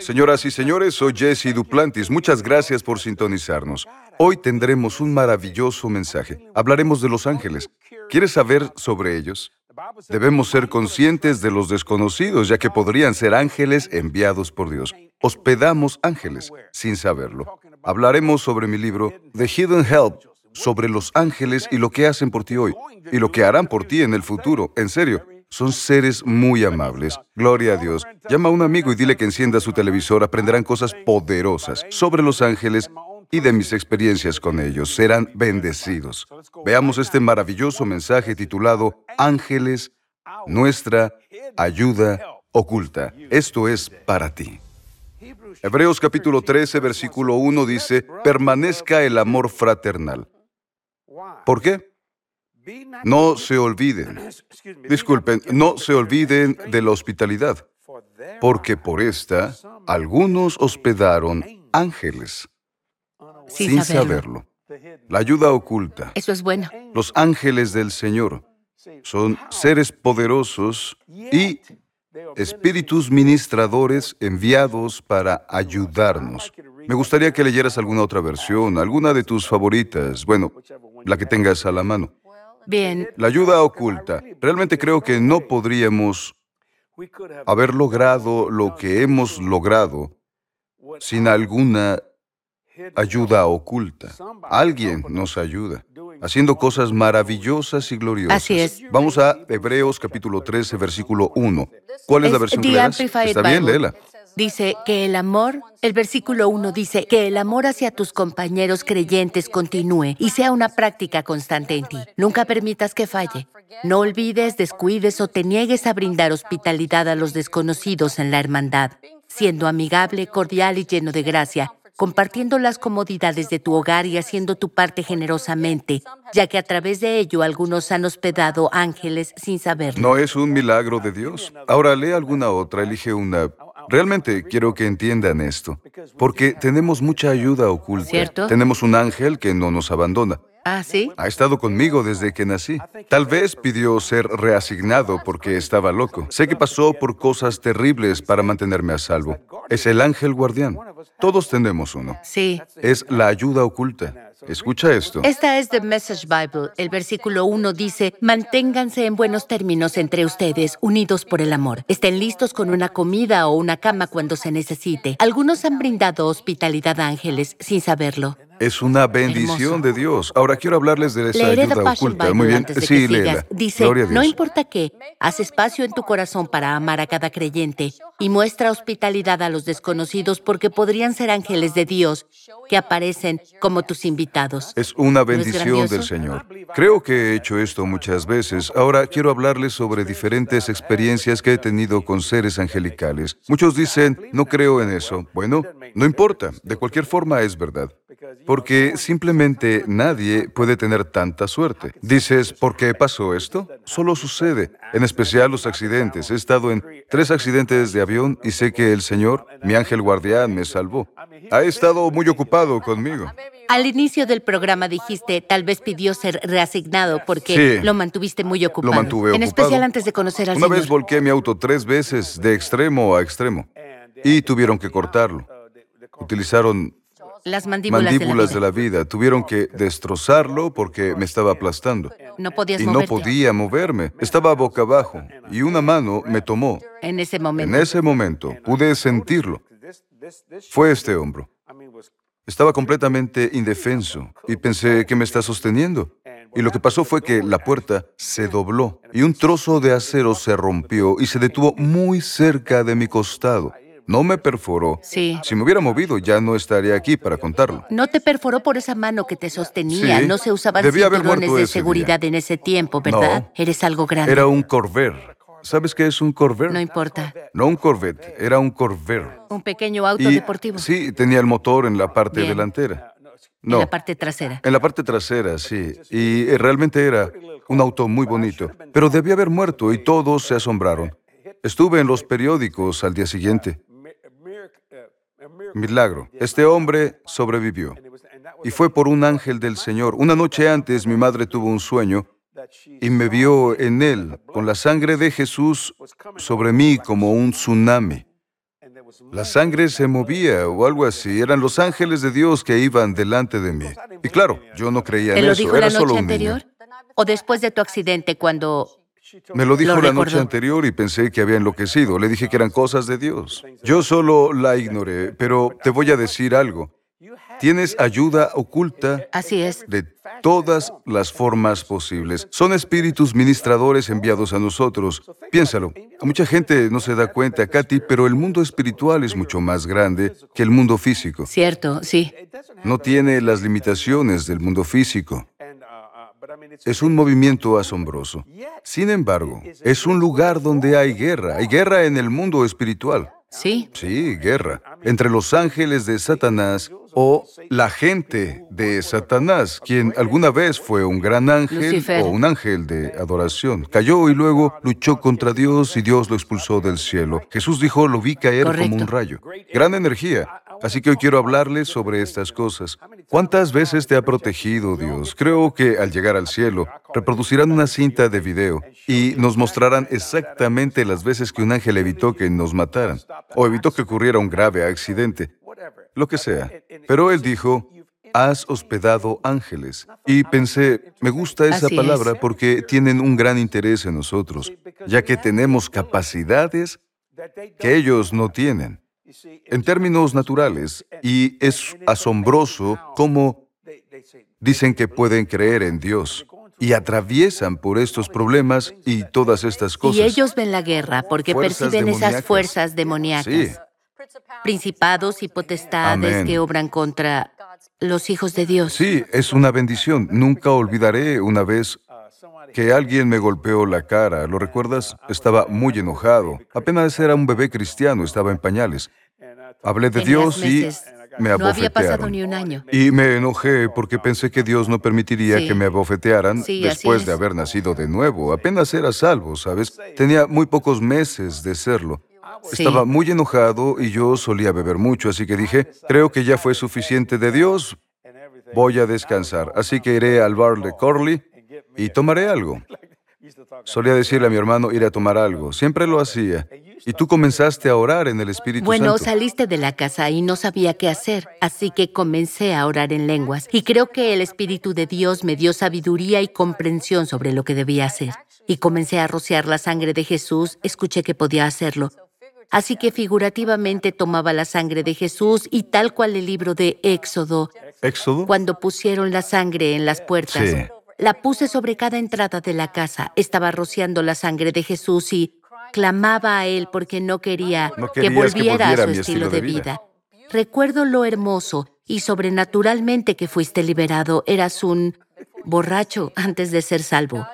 Señoras y señores, soy Jesse Duplantis. Muchas gracias por sintonizarnos. Hoy tendremos un maravilloso mensaje. Hablaremos de los ángeles. ¿Quieres saber sobre ellos? Debemos ser conscientes de los desconocidos, ya que podrían ser ángeles enviados por Dios. Hospedamos ángeles sin saberlo. Hablaremos sobre mi libro, The Hidden Help, sobre los ángeles y lo que hacen por ti hoy, y lo que harán por ti en el futuro. En serio, son seres muy amables. Gloria a Dios. Llama a un amigo y dile que encienda su televisor. Aprenderán cosas poderosas sobre los ángeles y de mis experiencias con ellos. Serán bendecidos. Veamos este maravilloso mensaje titulado Ángeles, nuestra ayuda oculta. Esto es para ti. Hebreos capítulo 13, versículo 1 dice, permanezca el amor fraternal. ¿Por qué? No se olviden, disculpen, no se olviden de la hospitalidad, porque por esta algunos hospedaron ángeles sin, saberlo. La ayuda oculta. Eso es bueno. Los ángeles del Señor son seres poderosos y espíritus ministradores enviados para ayudarnos. Me gustaría que leyeras alguna otra versión, alguna de tus favoritas, bueno, la que tengas a la mano. Bien. La ayuda oculta. Realmente creo que no podríamos haber logrado lo que hemos logrado sin alguna ayuda oculta. Alguien nos ayuda, haciendo cosas maravillosas y gloriosas. Así es. Vamos a Hebreos capítulo 13, versículo 1. ¿Cuál es la versión que leas? Está bien, léela. Dice que el amor, el versículo 1 dice que el amor hacia tus compañeros creyentes continúe y sea una práctica constante en ti. Nunca permitas que falle. No olvides, descuides o te niegues a brindar hospitalidad a los desconocidos en la hermandad, siendo amigable, cordial y lleno de gracia, compartiendo las comodidades de tu hogar y haciendo tu parte generosamente, ya que a través de ello algunos han hospedado ángeles sin saberlo. ¿No es un milagro de Dios? Ahora lee alguna otra, elige una. Realmente quiero que entiendan esto, porque tenemos mucha ayuda oculta. ¿Cierto? Tenemos un ángel que no nos abandona. ¿Ah, sí? Ha estado conmigo desde que nací. Tal vez pidió ser reasignado porque estaba loco. Sé que pasó por cosas terribles para mantenerme a salvo. Es el ángel guardián. Todos tenemos uno. Sí. Es la ayuda oculta. Escucha esto. Esta es The Message Bible. El versículo 1 dice, manténganse en buenos términos entre ustedes, unidos por el amor. Estén listos con una comida o una cama cuando se necesite. Algunos han brindado hospitalidad a ángeles sin saberlo. Es una bendición de Dios. Ahora quiero hablarles de esa Leeré ayuda oculta. Muy bien. Sí, léela. Dice, Gloria a no importa qué, haz espacio en tu corazón para amar a cada creyente y muestra hospitalidad a los desconocidos porque podrían ser ángeles de Dios que aparecen como tus invitados. Es una bendición del Señor. Creo que he hecho esto muchas veces. Ahora quiero hablarles sobre diferentes experiencias que he tenido con seres angelicales. Muchos dicen, no creo en eso. Bueno, no importa. De cualquier forma es verdad. Porque simplemente nadie puede tener tanta suerte. Dices, ¿por qué pasó esto? Solo sucede, en especial los accidentes. He estado en tres accidentes de avión y sé que el Señor, mi ángel guardián, me salvó. Ha estado muy ocupado conmigo. Al inicio del programa dijiste, tal vez pidió ser reasignado porque Sí. lo mantuviste muy ocupado. mantuve En ocupado. especial antes de conocer al Una Señor. vez volqué mi auto tres veces de extremo a extremo y tuvieron que cortarlo. Utilizaron Las mandíbulas, mandíbulas de la vida. vida. Tuvieron que destrozarlo porque me estaba aplastando. No podías Y no podía moverme. Estaba boca abajo y una mano me tomó. en ese En momento. ese momento pude sentirlo. Fue este hombro. Estaba completamente indefenso y pensé que me está sosteniendo. Y lo que pasó fue que la puerta se dobló y un trozo de acero se rompió y se detuvo muy cerca de mi costado. No me perforó. Sí. Si me hubiera movido ya no estaría aquí para contarlo. No te perforó por esa mano que te sostenía. Sí. No se usaban cinturones de seguridad en ese tiempo, ¿verdad? No. Eres algo grande. Era un Corvair. ¿Sabes qué es un Corvair? No importa. No un Corvette, era un Corvair. Un pequeño auto Y deportivo. sí, tenía el motor en la parte Bien. delantera. En No, la parte trasera. en la parte trasera, sí. Y eh, realmente era un auto muy bonito. Pero debía haber muerto y todos se asombraron. Estuve en los periódicos al día siguiente. Milagro. Este hombre sobrevivió. Y fue por un ángel del Señor. Una noche antes mi madre tuvo un sueño y me vio en él, con la sangre de Jesús sobre mí como un tsunami. La sangre se movía o algo así. Eran los ángeles de Dios que iban delante de mí. Y claro, yo no creía ¿Te en lo eso. dijo Era la solo noche niño. anterior? ¿O después de tu accidente cuando... Me lo dijo Lo la noche anterior y pensé que había enloquecido. Le dije que eran cosas de Dios. Yo solo la ignoré, pero te voy a decir algo. Tienes ayuda oculta Así es. de todas las formas posibles. Son espíritus ministradores enviados a nosotros. Piénsalo. Mucha gente no se da cuenta, Katy, pero el mundo espiritual es mucho más grande que el mundo físico. Cierto, sí. No tiene las limitaciones del mundo físico. Es un movimiento asombroso. Sin embargo, es un lugar donde hay guerra. Hay guerra en el mundo espiritual. Sí. Sí, guerra. Entre los ángeles de Satanás o la gente de Satanás, quien alguna vez fue un gran ángel Lucifer. o un ángel de adoración. Cayó y luego luchó contra Dios y Dios lo expulsó del cielo. Jesús dijo, lo vi caer como un rayo. Gran energía. Así que hoy quiero hablarles sobre estas cosas. ¿Cuántas veces te ha protegido Dios? Creo que al llegar al cielo, reproducirán una cinta de video y nos mostrarán exactamente las veces que un ángel evitó que nos mataran o evitó que ocurriera un grave accidente, lo que sea. Pero él dijo, has hospedado ángeles. Y pensé, me gusta esa Así es. palabra porque tienen un gran interés en nosotros, ya que tenemos capacidades que ellos no tienen en términos naturales y es asombroso cómo dicen que pueden creer en Dios y atraviesan por estos problemas y todas estas cosas. Y ellos ven la guerra porque Fuerzas perciben esas fuerzas demoníacas. Sí. Principados y potestades Amén. que obran contra los hijos de Dios. Sí, es una bendición. Nunca olvidaré una vez que alguien me golpeó la cara. ¿Lo recuerdas? Estaba muy enojado. Apenas era un bebé cristiano, estaba en pañales. Hablé de Dios y me No había pasado abofetearon. ni un año. Y me enojé porque pensé que Dios no permitiría Sí. que me abofetearan Sí, después es. de haber nacido de nuevo. Apenas era salvo, ¿sabes? Tenía muy pocos meses de serlo. Sí. Estaba muy enojado y yo solía beber mucho, así que dije, creo que ya fue suficiente de Dios, voy a descansar. Así que iré al bar de Corley y tomaré algo. Solía decirle a mi hermano ir a tomar algo. Siempre lo hacía. Y tú comenzaste a orar en el Espíritu Bueno, Santo. saliste de la casa y no sabía qué hacer, así que comencé a orar en lenguas. Y creo que el Espíritu de Dios me dio sabiduría y comprensión sobre lo que debía hacer. Y comencé a rociar la sangre de Jesús, escuché que podía hacerlo. Así que figurativamente tomaba la sangre de Jesús y tal cual el libro de Éxodo, Éxodo. cuando pusieron la sangre en las puertas. Sí. La puse sobre cada entrada de la casa. Estaba rociando la sangre de Jesús y clamaba a él porque no quería, No que volviera a su estilo estilo de de vida. vida. Recuerdo lo hermoso y sobrenaturalmente que fuiste liberado. Eras un borracho antes de ser salvo.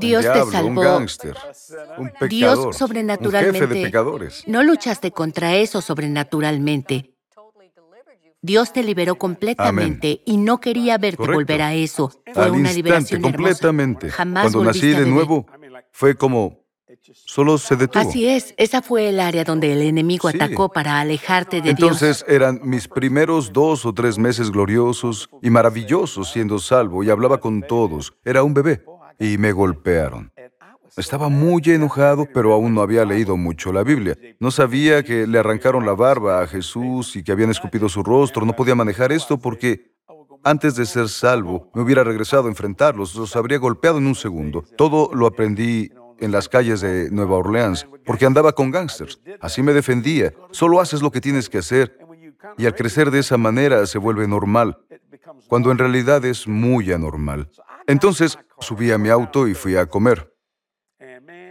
Dios Un te Un salvó. un pecador, Dios un sobrenaturalmente. jefe de pecadores. No luchaste contra eso sobrenaturalmente. Dios te liberó completamente y no quería verte Correcto. volver a eso. Fue Al una instante, liberación hermosa. completamente. Jamás Cuando nací de nuevo, fue como solo se detuvo. Así es, esa fue el área donde el enemigo Sí. atacó para alejarte de Entonces eran mis primeros dos o tres meses gloriosos y maravillosos siendo salvo y hablaba con todos. Era un bebé y me golpearon. Estaba muy enojado, pero aún no había leído mucho la Biblia. No sabía que le arrancaron la barba a Jesús y que habían escupido su rostro. No podía manejar esto porque antes de ser salvo me hubiera regresado a enfrentarlos. Los habría golpeado en un segundo. Todo lo aprendí en las calles de Nueva Orleans porque andaba con gángsters. Así me defendía. Solo haces lo que tienes que hacer. Y al crecer de esa manera se vuelve normal, cuando en realidad es muy anormal. Entonces subí a mi auto y fui a comer.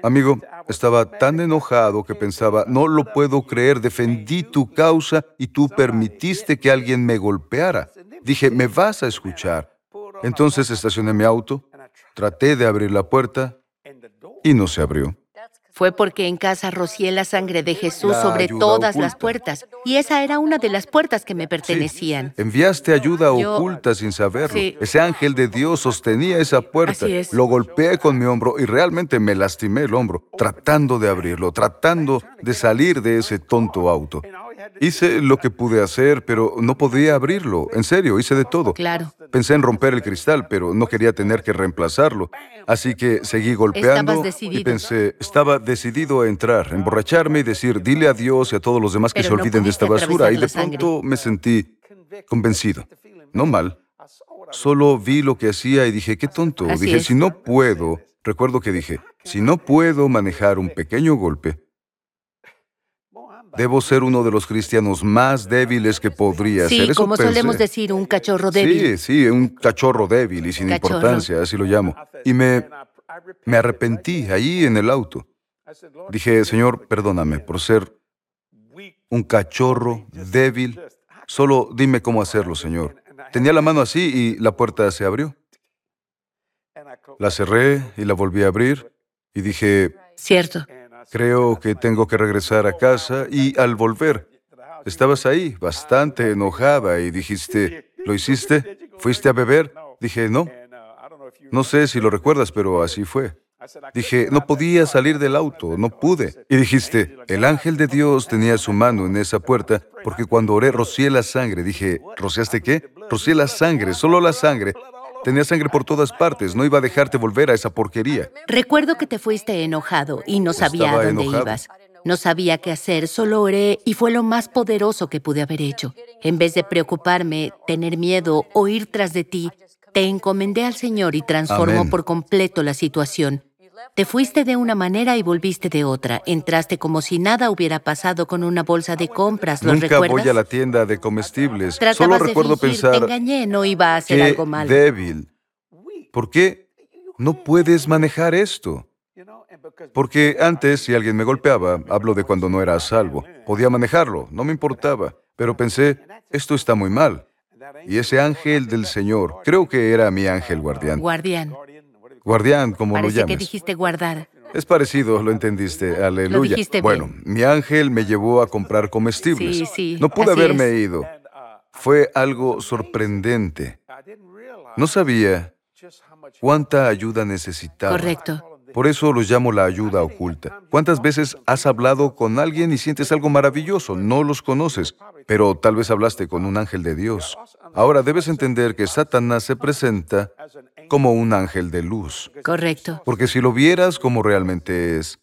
Amigo, estaba tan enojado que pensaba, no lo puedo creer, defendí tu causa y tú permitiste que alguien me golpeara. Dije, me vas a escuchar. Entonces estacioné mi auto, traté de abrir la puerta y no se abrió. Fue porque en casa rocié la sangre de Jesús La sobre todas las puertas. Y esa era una de las puertas que me Sí. pertenecían. Enviaste ayuda Yo- oculta sin saberlo. Sí. Ese ángel de Dios sostenía esa puerta. Es. Lo golpeé con mi hombro y realmente me lastimé el hombro, tratando de abrirlo, tratando de salir de ese tonto auto. Hice lo que pude hacer, pero no podía abrirlo. En serio, hice de todo. Claro. Pensé en romper el cristal, pero no quería tener que reemplazarlo. Así que seguí golpeando y pensé, estaba decidido a entrar, emborracharme y decir, dile a Dios y a todos los demás que Pero se no olviden de esta basura. Y de pronto me sentí convencido. No mal. Solo vi lo que hacía y dije, qué tonto. Así dije, es. si no puedo, recuerdo que dije, si no puedo manejar un pequeño golpe, debo ser uno de los cristianos más débiles que podría Sí, ser. Eso como solemos pensé. decir, un cachorro débil. Sí, sí, un cachorro débil y sin Cachorro. importancia, así lo llamo. Y me, me arrepentí ahí en el auto. Dije, Señor, perdóname por ser un cachorro débil. Solo dime cómo hacerlo, Señor. Tenía la mano así y la puerta se abrió. La cerré y la volví a abrir y dije, Cierto. Creo que tengo que regresar a casa y al volver, estabas ahí, bastante enojada y dijiste, ¿lo hiciste? ¿Fuiste a beber? Dije, no. No sé si lo recuerdas, pero así fue. Dije, no podía salir del auto, no pude. Y dijiste, el ángel de Dios tenía su mano en esa puerta, porque cuando oré rocié la sangre. Dije, ¿rociaste qué? Rocié la sangre, solo la sangre. Tenía sangre por todas partes, no iba a dejarte volver a esa porquería. Recuerdo que te fuiste enojado y no sabía Estaba a dónde enojado. ibas. No sabía qué hacer, solo oré y fue lo más poderoso que pude haber hecho. En vez de preocuparme, tener miedo o ir tras de ti, te encomendé al Señor y transformó Amén. por completo la situación. Te fuiste de una manera y volviste de otra. Entraste como si nada hubiera pasado con una bolsa de compras. ¿Lo Nunca recuerdas? voy a la tienda de comestibles. Tratabas Solo de recuerdo fingir, pensar, te engañé, no iba a hacer qué algo malo. débil. ¿Por qué no puedes manejar esto? Porque antes, si alguien me golpeaba, hablo de cuando no era a salvo, podía manejarlo, no me importaba. Pero pensé, esto está muy mal. Y ese ángel del Señor, creo que era mi ángel guardián. Guardián. Guardián, como lo que llames. dijiste guardar. Es parecido, lo entendiste, aleluya. dijiste bien. bueno, mi ángel me llevó a comprar comestibles. Sí, sí, No pude haberme es. ido. Fue algo sorprendente. No sabía cuánta ayuda necesitaba. Correcto. Por eso los llamo la ayuda oculta. ¿Cuántas veces has hablado con alguien y sientes algo maravilloso? No los conoces, pero tal vez hablaste con un ángel de Dios. Ahora debes entender que Satanás se presenta como un ángel de luz. Correcto. Porque si lo vieras como realmente es,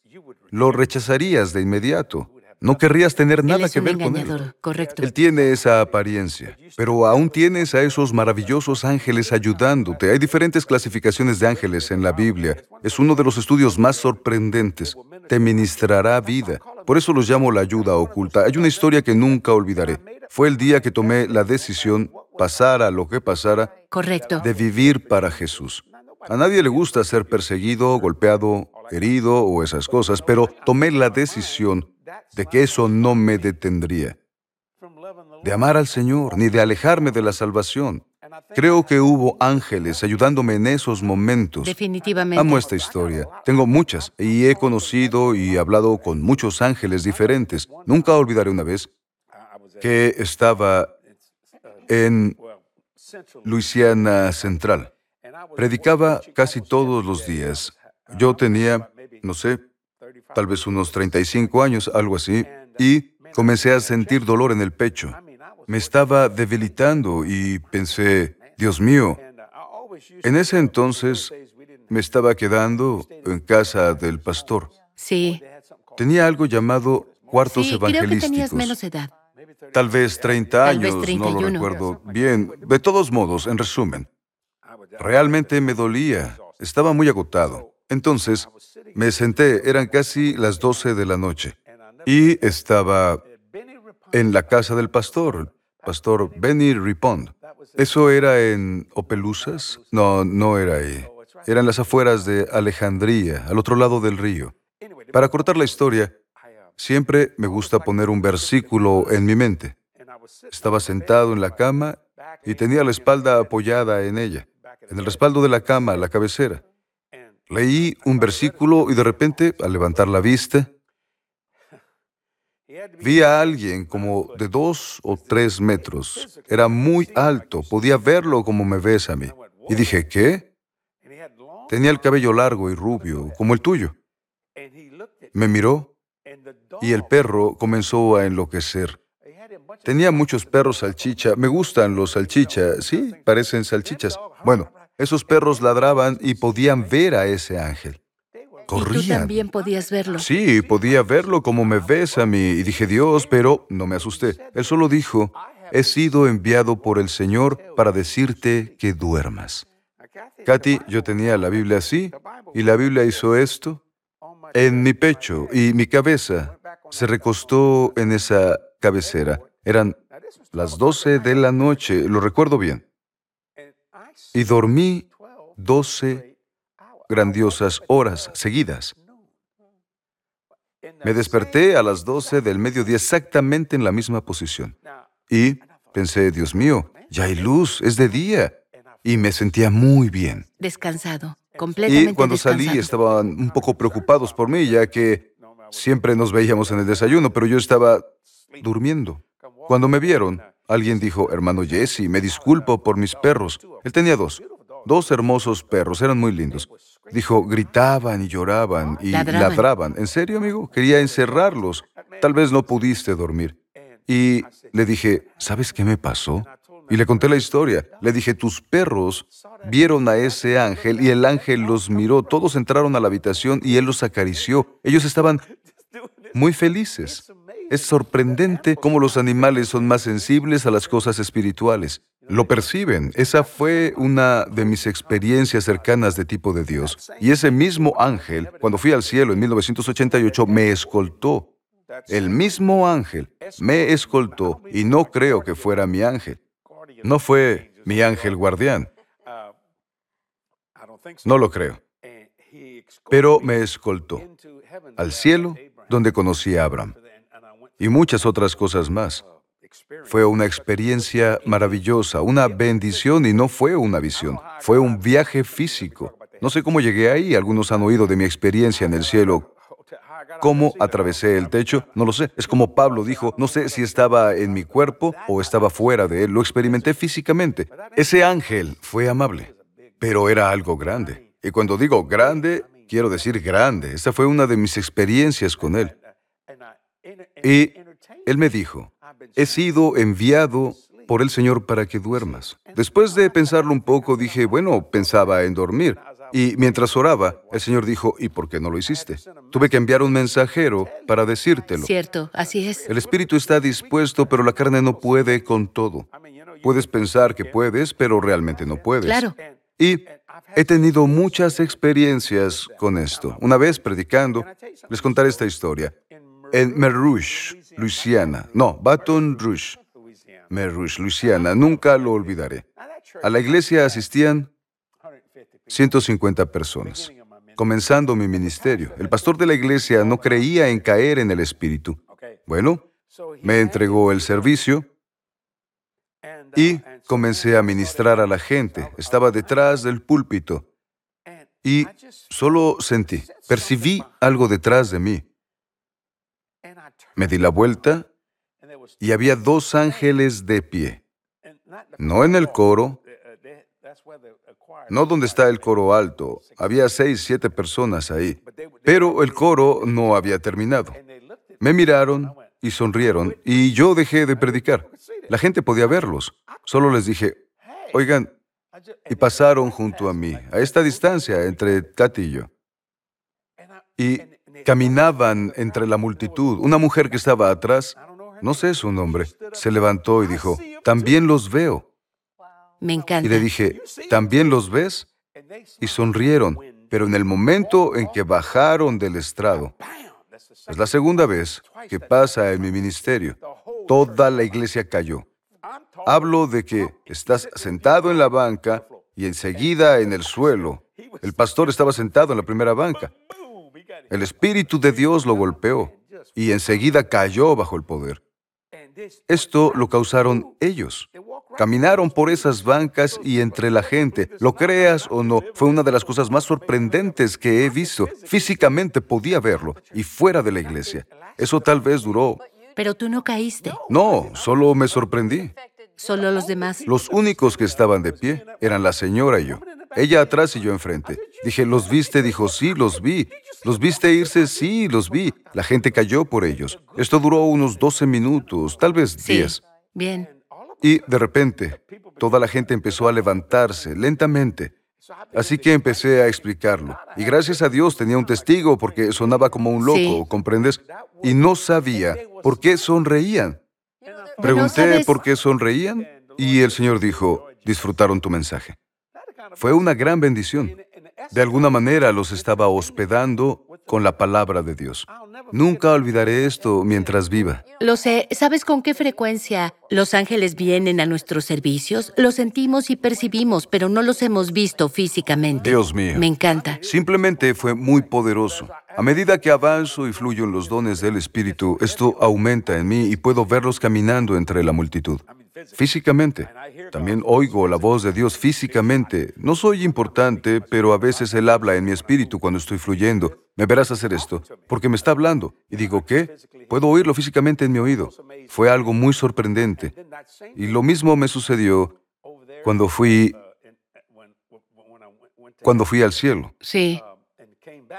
lo rechazarías de inmediato. No querrías tener Él nada es que un ver con él. Correcto. Él tiene esa apariencia, pero aún tienes a esos maravillosos ángeles ayudándote. Hay diferentes clasificaciones de ángeles en la Biblia. Es uno de los estudios más sorprendentes. Te ministrará vida. Por eso los llamo la ayuda oculta. Hay una historia que nunca olvidaré. Fue el día que tomé la decisión, pasara lo que pasara, Correcto. de vivir para Jesús. A nadie le gusta ser perseguido, golpeado, herido o esas cosas, pero tomé la decisión de que eso no me detendría, de amar al Señor, ni de alejarme de la salvación. Creo que hubo ángeles ayudándome en esos momentos. Definitivamente. Amo esta historia. Tengo muchas y he conocido y hablado con muchos ángeles diferentes. Nunca olvidaré una vez que estaba en Luisiana Central. Predicaba casi todos los días. Yo tenía, no sé, tal vez unos 35 años, algo así, y comencé a sentir dolor en el pecho. Me estaba debilitando y pensé, Dios mío, en ese entonces me estaba quedando en casa del pastor. Sí. Tenía algo llamado cuartos Sí, creo que tenías evangelísticos. menos edad. Tal vez 30 Tal vez años, no 31. lo recuerdo bien. De todos modos, en resumen, realmente me dolía. Estaba muy agotado. Entonces, me senté, eran casi las 12 de la noche, y estaba en la casa del pastor, pastor Benny Ripond. ¿Eso era en Opelousas? No, no era ahí. Era en las afueras de Alejandría, al otro lado del río. Para cortar la historia, siempre me gusta poner un versículo en mi mente. Estaba sentado en la cama y tenía la espalda apoyada en ella, en el respaldo de la cama, la cabecera. Leí un versículo y de repente, al levantar la vista, vi a alguien como de dos o tres metros. Era muy alto, podía verlo como me ves a mí. Y dije, ¿qué? Tenía el cabello largo y rubio, como el tuyo. Me miró y el perro comenzó a enloquecer. Tenía muchos perros salchicha. Me gustan los salchicha. Sí, parecen salchichas. Bueno, esos perros ladraban y podían ver a ese ángel. Y tú Corrían. también podías verlo. Sí, podía verlo como me ves a mí. Y dije, Dios, pero no me asusté. Él solo dijo, he sido enviado por el Señor para decirte que duermas. Katy, yo tenía la Biblia así, y la Biblia hizo esto en mi pecho, y mi cabeza se recostó en esa cabecera. Eran las 12 de la noche, lo recuerdo bien. Y dormí 12 grandiosas horas seguidas. Me desperté a las 12 del mediodía exactamente en la misma posición. Y pensé, Dios mío, ya hay luz, es de día. Y me sentía muy bien. Descansado. Completamente Y cuando salí estaban un poco preocupados por mí, ya que siempre nos veíamos en el desayuno, pero yo estaba durmiendo. Cuando me vieron, alguien dijo, hermano Jesse, me disculpo por mis perros. Él tenía dos, dos hermosos perros, eran muy lindos. Dijo, gritaban y lloraban y Ladraban. ladraban. ¿En serio, amigo? Quería encerrarlos. Tal vez no pudiste dormir. Y le dije, ¿sabes qué me pasó? Y le conté la historia. Le dije, tus perros vieron a ese ángel y el ángel los miró. Todos entraron a la habitación y él los acarició. Ellos estaban muy felices. Es sorprendente cómo los animales son más sensibles a las cosas espirituales. Lo perciben. Esa fue una de mis experiencias cercanas de tipo de Dios. Y ese mismo ángel, cuando fui al cielo en 1988, me escoltó. El mismo ángel me escoltó y no creo que fuera mi ángel. No fue mi ángel guardián. No lo creo. Pero me escoltó al cielo donde conocí a Abraham y muchas otras cosas más. Fue una experiencia maravillosa, una bendición y no fue una visión, fue un viaje físico. No sé cómo llegué ahí, algunos han oído de mi experiencia en el cielo. ¿Cómo atravesé el techo? No lo sé. Es como Pablo dijo, no sé si estaba en mi cuerpo o estaba fuera de él. Lo experimenté físicamente. Ese ángel fue amable, pero era algo grande. Y cuando digo grande, quiero decir grande. Esa fue una de mis experiencias con él. Y él me dijo, he sido enviado por el Señor para que duermas. Después de pensarlo un poco, dije, bueno, pensaba en dormir. Y mientras oraba, el Señor dijo, ¿y por qué no lo hiciste? Tuve que enviar un mensajero para decírtelo. Cierto, así es. El espíritu está dispuesto, pero la carne no puede con todo. Puedes pensar que puedes, pero realmente no puedes. Claro. Y he tenido muchas experiencias con esto. Una vez predicando, les contaré esta historia. En Mer Rouge, Luisiana. No, Baton Rouge. Mer Rouge, Luisiana. Nunca lo olvidaré. A la iglesia asistían 150 personas. Comenzando mi ministerio, el pastor de la iglesia no creía en caer en el espíritu. Bueno, me entregó el servicio y comencé a ministrar a la gente. Estaba detrás del púlpito y solo sentí, percibí algo detrás de mí. Me di la vuelta y había dos ángeles de pie. No en el coro, no donde está el coro alto. Había seis, siete personas ahí. Pero el coro no había terminado. Me miraron y sonrieron y yo dejé de predicar. La gente podía verlos. Solo les dije, oigan, y pasaron junto a mí, a esta distancia entre Katy y yo. Y caminaban entre la multitud. Una mujer que estaba atrás, no sé su nombre, se levantó y dijo, también los veo. Me Y encanta. le dije, ¿también los ves? Y sonrieron, pero en el momento en que bajaron del estrado, es la segunda vez que pasa en mi ministerio, toda la iglesia cayó. Hablo de que estás sentado en la banca y enseguida en el suelo. El pastor estaba sentado en la primera banca. El Espíritu de Dios lo golpeó y enseguida cayó bajo el poder. Esto lo causaron ellos. Caminaron por esas bancas y entre la gente. Lo creas o no, fue una de las cosas más sorprendentes que he visto. Físicamente podía verlo y fuera de la iglesia. Eso tal vez duró. Pero tú no caíste. No, solo me sorprendí. Solo los demás. Los únicos que estaban de pie eran la señora y yo. Ella atrás y yo enfrente. Dije, ¿los viste? Dijo, sí, los vi. ¿Los viste irse? Sí, los vi. La gente cayó por ellos. Esto duró unos 12 minutos, tal vez Sí. 10. Bien. Y de repente, toda la gente empezó a levantarse lentamente. Así que empecé a explicarlo. Y gracias a Dios tenía un testigo porque sonaba como un loco, Sí. ¿comprendes? Y no sabía por qué sonreían. Pregunté por qué sonreían y el Señor dijo, disfrutaron tu mensaje. Fue una gran bendición. De alguna manera los estaba hospedando con la palabra de Dios. Nunca olvidaré esto mientras viva. Lo sé. ¿Sabes con qué frecuencia los ángeles vienen a nuestros servicios? Los sentimos y percibimos, pero no los hemos visto físicamente. Dios mío. Me encanta. Simplemente fue muy poderoso. A medida que avanzo y fluyo en los dones del Espíritu, esto aumenta en mí y puedo verlos caminando entre la multitud. Físicamente. También oigo la voz de Dios físicamente. No soy importante, pero a veces Él habla en mi espíritu cuando estoy fluyendo. Me verás hacer esto, porque me está hablando. Y digo, ¿qué? Puedo oírlo físicamente en mi oído. Fue algo muy sorprendente. Y lo mismo me sucedió cuando fui, cuando fui al cielo. Sí.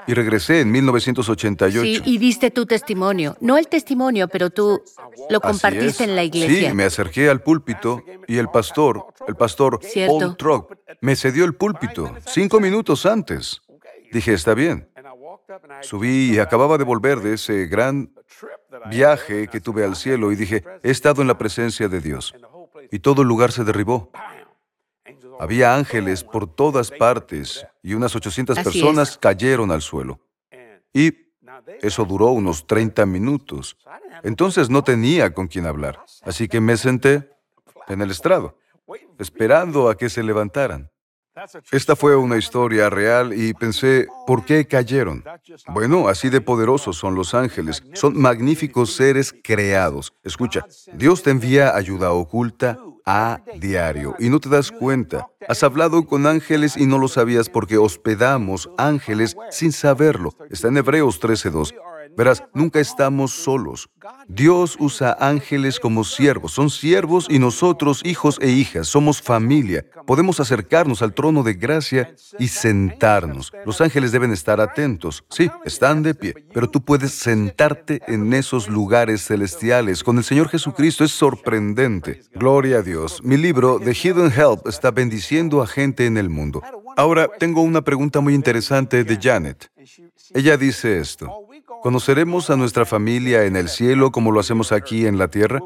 Y regresé en 1988. Sí, y diste tu testimonio. No el testimonio, pero tú lo compartiste en la iglesia. Sí, me acerqué al púlpito y el pastor, el pastor Cierto. Paul Truck, me cedió el púlpito cinco minutos antes. Dije, está bien. Subí y acababa de volver de ese gran viaje que tuve al cielo y dije, he estado en la presencia de Dios. Y todo el lugar se derribó. Había ángeles por todas partes y unas 800 Así personas es. cayeron al suelo. Y eso duró unos 30 minutos. Entonces no tenía con quién hablar. Así que me senté en el estrado, esperando a que se levantaran. Esta fue una historia real y pensé, ¿por qué cayeron? Bueno, así de poderosos son los ángeles. Son magníficos seres creados. Escucha, Dios te envía ayuda oculta a diario y no te das cuenta. Has hablado con ángeles y no lo sabías porque hospedamos ángeles sin saberlo. Está en Hebreos 13.2. Verás, nunca estamos solos. Dios usa ángeles como siervos. Son siervos y nosotros, hijos e hijas, somos familia. Podemos acercarnos al trono de gracia y sentarnos. Los ángeles deben estar atentos. Sí, están de pie, pero tú puedes sentarte en esos lugares celestiales. Con el Señor Jesucristo es sorprendente. Gloria a Dios. Mi libro, The Hidden Help, está bendiciendo a gente en el mundo. Ahora, tengo una pregunta muy interesante de Janet. Ella dice esto. ¿Conoceremos a nuestra familia en el cielo como lo hacemos aquí en la tierra?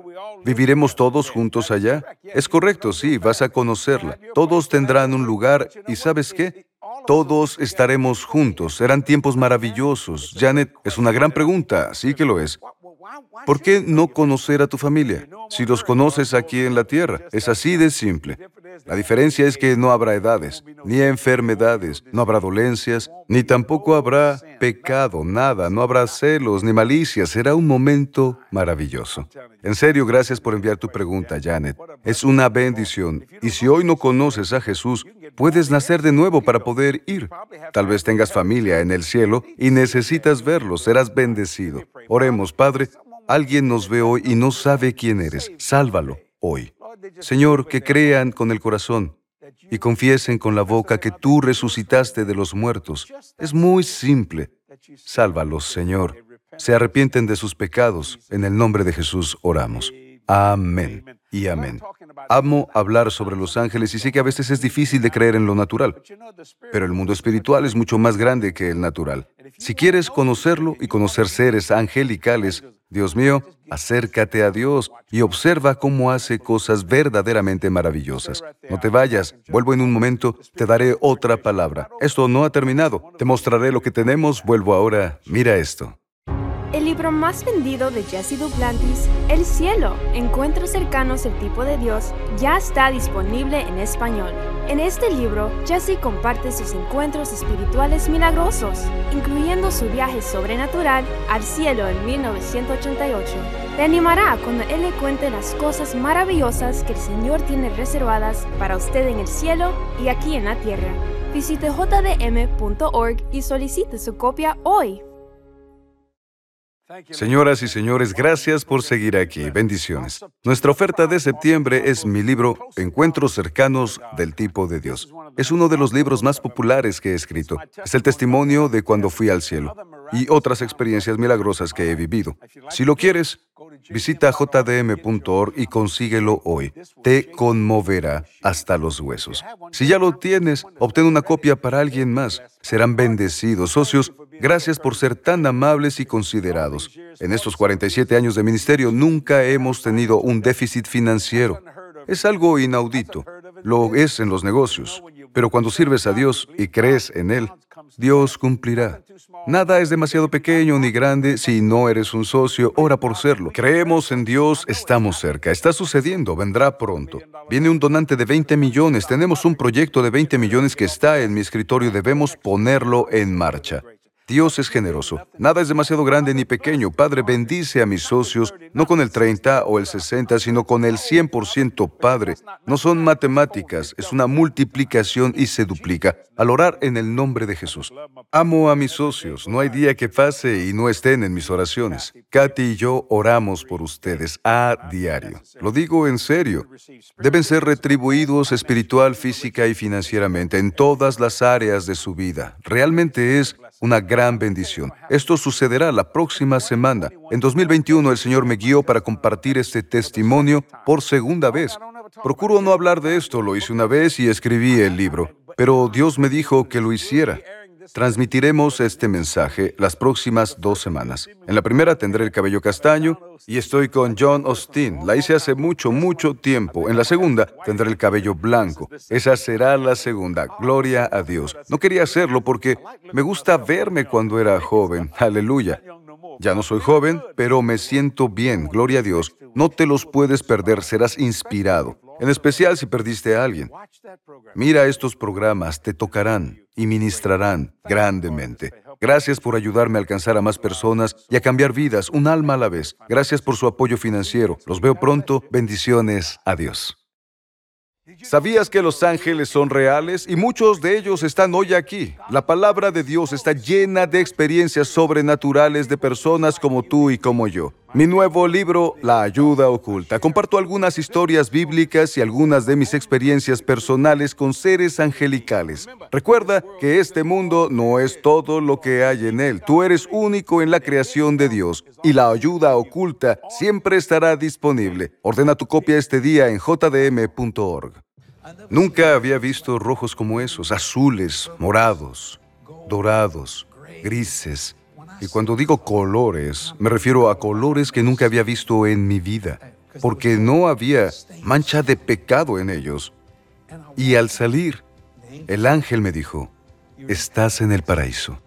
¿Viviremos todos juntos allá? Es correcto, sí, vas a conocerla. Todos tendrán un lugar y ¿sabes qué? Todos estaremos juntos. Serán tiempos maravillosos. Janet, es una gran pregunta, sí que lo es. ¿Por qué no conocer a tu familia? Si los conoces aquí en la tierra, es así de simple. La diferencia es que no habrá edades, ni enfermedades, no habrá dolencias, ni tampoco habrá pecado, nada, no habrá celos ni malicia. Será un momento maravilloso. En serio, gracias por enviar tu pregunta, Janet. Es una bendición. Y si hoy no conoces a Jesús, puedes nacer de nuevo para poder ir. Tal vez tengas familia en el cielo y necesitas verlo, serás bendecido. Oremos, Padre. Alguien nos ve hoy y no sabe quién eres. Sálvalo hoy. Señor, que crean con el corazón y confiesen con la boca que tú resucitaste de los muertos. Es muy simple. Sálvalos, Señor. Se arrepienten de sus pecados. En el nombre de Jesús oramos. Amén y amén. Amo hablar sobre los ángeles y sé que a veces es difícil de creer en lo natural, pero el mundo espiritual es mucho más grande que el natural. Si quieres conocerlo y conocer seres angelicales, Dios mío, acércate a Dios y observa cómo hace cosas verdaderamente maravillosas. No te vayas, vuelvo en un momento, te daré otra palabra. Esto no ha terminado, te mostraré lo que tenemos, vuelvo ahora, mira esto. El libro más vendido de Jesse Duplantis, El cielo, encuentros cercanos al tipo de Dios, ya está disponible en español. En este libro, Jesse comparte sus encuentros espirituales milagrosos, incluyendo su viaje sobrenatural al cielo en 1988. Te animará cuando él le cuente las cosas maravillosas que el Señor tiene reservadas para usted en el cielo y aquí en la tierra. Visite jdm.org y solicite su copia hoy. Señoras y señores, gracias por seguir aquí. Bendiciones. Nuestra oferta de septiembre es mi libro Encuentros cercanos del tipo de Dios. Es uno de los libros más populares que he escrito. Es el testimonio de cuando fui al cielo y otras experiencias milagrosas que he vivido. Si lo quieres, visita jdm.org y consíguelo hoy. Te conmoverá hasta los huesos. Si ya lo tienes, obtén una copia para alguien más. Serán bendecidos. Socios, Gracias por ser tan amables y considerados. En estos 47 años de ministerio nunca hemos tenido un déficit financiero. Es algo inaudito. Lo es en los negocios. Pero cuando sirves a Dios y crees en Él, Dios cumplirá. Nada es demasiado pequeño ni grande si no eres un socio, ora por serlo. Creemos en Dios, estamos cerca. Está sucediendo, vendrá pronto. Viene un donante de 20 millones, tenemos un proyecto de 20 millones que está en mi escritorio, debemos ponerlo en marcha. Dios es generoso. Nada es demasiado grande ni pequeño. Padre, bendice a mis socios, no con el 30 o el 60, sino con el 100%, Padre. No son matemáticas, es una multiplicación y se duplica. Al orar en el nombre de Jesús. Amo a mis socios. No hay día que pase y no estén en mis oraciones. Katy y yo oramos por ustedes a diario. Lo digo en serio. Deben ser retribuidos espiritual, física y financieramente en todas las áreas de su vida. Realmente es una gran bendición. Esto sucederá la próxima semana. En 2021 el Señor me guió para compartir este testimonio por segunda vez. Procuro no hablar de esto, lo hice una vez y escribí el libro, pero Dios me dijo que lo hiciera. Transmitiremos este mensaje las próximas dos semanas. En la primera tendré el cabello castaño y estoy con John Austin. La hice hace mucho, mucho tiempo. En la segunda tendré el cabello blanco. Esa será la segunda. Gloria a Dios. No quería hacerlo porque me gusta verme cuando era joven. Aleluya. Ya no soy joven, pero me siento bien. Gloria a Dios. No te los puedes perder, serás inspirado. En especial si perdiste a alguien. Mira estos programas, te tocarán y ministrarán grandemente. Gracias por ayudarme a alcanzar a más personas y a cambiar vidas, un alma a la vez. Gracias por su apoyo financiero. Los veo pronto. Bendiciones. Adiós. ¿Sabías que los ángeles son reales? Y muchos de ellos están hoy aquí. La palabra de Dios está llena de experiencias sobrenaturales de personas como tú y como yo. Mi nuevo libro, La ayuda oculta, comparto algunas historias bíblicas y algunas de mis experiencias personales con seres angelicales. Recuerda que este mundo no es todo lo que hay en él. Tú eres único en la creación de Dios y la ayuda oculta siempre estará disponible. Ordena tu copia este día en jdm.org. Nunca había visto rojos como esos, azules, morados, dorados, grises. Y cuando digo colores, me refiero a colores que nunca había visto en mi vida, porque no había mancha de pecado en ellos. Y al salir, el ángel me dijo, estás en el paraíso.